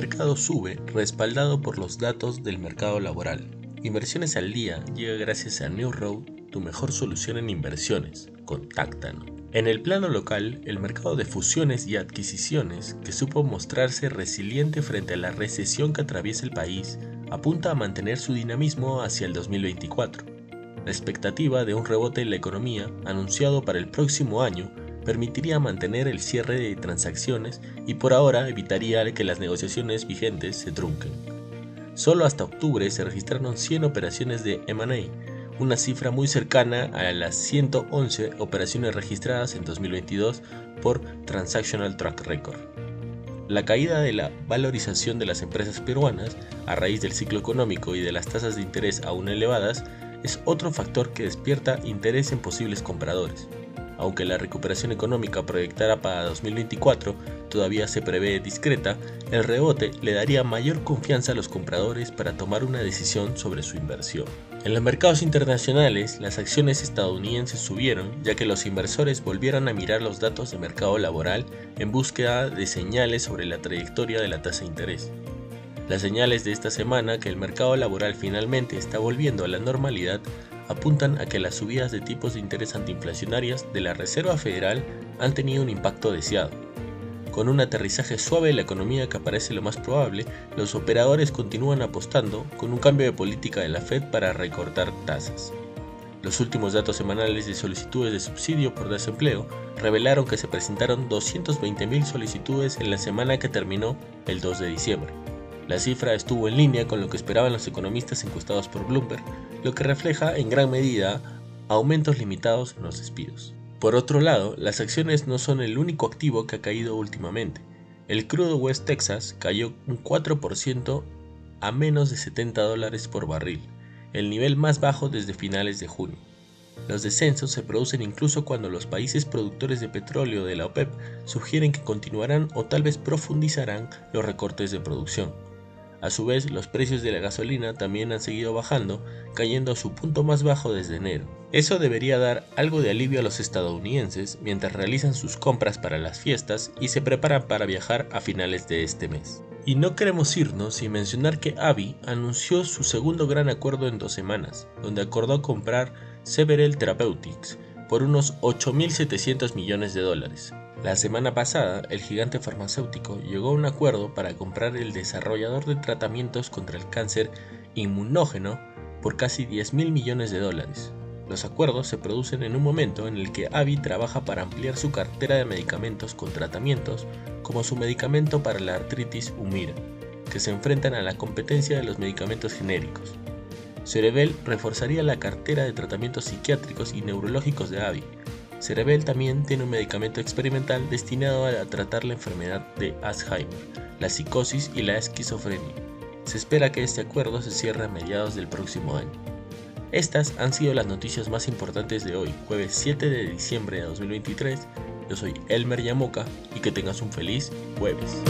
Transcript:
mercado sube respaldado por los datos del mercado laboral. Inversiones al día llega gracias a New Road, tu mejor solución en inversiones. Contáctanos. En el plano local, el mercado de fusiones y adquisiciones, que supo mostrarse resiliente frente a la recesión que atraviesa el país, apunta a mantener su dinamismo hacia el 2024. La expectativa de un rebote en la economía, anunciado para el próximo año, permitiría mantener el cierre de transacciones y por ahora evitaría que las negociaciones vigentes se trunquen. Solo hasta octubre se registraron 100 operaciones de M&A, una cifra muy cercana a las 111 operaciones registradas en 2022 por Transactional Track Record. La caída de la valorización de las empresas peruanas a raíz del ciclo económico y de las tasas de interés aún elevadas es otro factor que despierta interés en posibles compradores. Aunque la recuperación económica proyectada para 2024 todavía se prevé discreta, el rebote le daría mayor confianza a los compradores para tomar una decisión sobre su inversión. En los mercados internacionales, las acciones estadounidenses subieron ya que los inversores volvieron a mirar los datos de mercado laboral en búsqueda de señales sobre la trayectoria de la tasa de interés. Las señales de esta semana que el mercado laboral finalmente está volviendo a la normalidad apuntan a que las subidas de tipos de interés antiinflacionarias de la Reserva Federal han tenido un impacto deseado. Con un aterrizaje suave en la economía que parece lo más probable, los operadores continúan apostando con un cambio de política de la Fed para recortar tasas. Los últimos datos semanales de solicitudes de subsidio por desempleo revelaron que se presentaron 220.000 solicitudes en la semana que terminó el 2 de diciembre. La cifra estuvo en línea con lo que esperaban los economistas encuestados por Bloomberg, lo que refleja en gran medida aumentos limitados en los despidos. Por otro lado, las acciones no son el único activo que ha caído últimamente. El crudo West Texas cayó un 4% a menos de 70 dólares por barril, el nivel más bajo desde finales de junio. Los descensos se producen incluso cuando los países productores de petróleo de la OPEP sugieren que continuarán o tal vez profundizarán los recortes de producción. A su vez, los precios de la gasolina también han seguido bajando, cayendo a su punto más bajo desde enero. Eso debería dar algo de alivio a los estadounidenses mientras realizan sus compras para las fiestas y se preparan para viajar a finales de este mes. Y no queremos irnos sin mencionar que Avi anunció su segundo gran acuerdo en dos semanas, donde acordó comprar Severell Therapeutics por unos 8.700 millones de dólares, la semana pasada, el gigante farmacéutico llegó a un acuerdo para comprar el desarrollador de tratamientos contra el cáncer inmunógeno por casi 10 mil millones de dólares. Los acuerdos se producen en un momento en el que AVI trabaja para ampliar su cartera de medicamentos con tratamientos como su medicamento para la artritis Humira, que se enfrentan a la competencia de los medicamentos genéricos. Cerevel reforzaría la cartera de tratamientos psiquiátricos y neurológicos de AVI, Cerebel también tiene un medicamento experimental destinado a tratar la enfermedad de Alzheimer, la psicosis y la esquizofrenia. Se espera que este acuerdo se cierre a mediados del próximo año. Estas han sido las noticias más importantes de hoy, jueves 7 de diciembre de 2023. Yo soy Elmer Yamoca y que tengas un feliz jueves.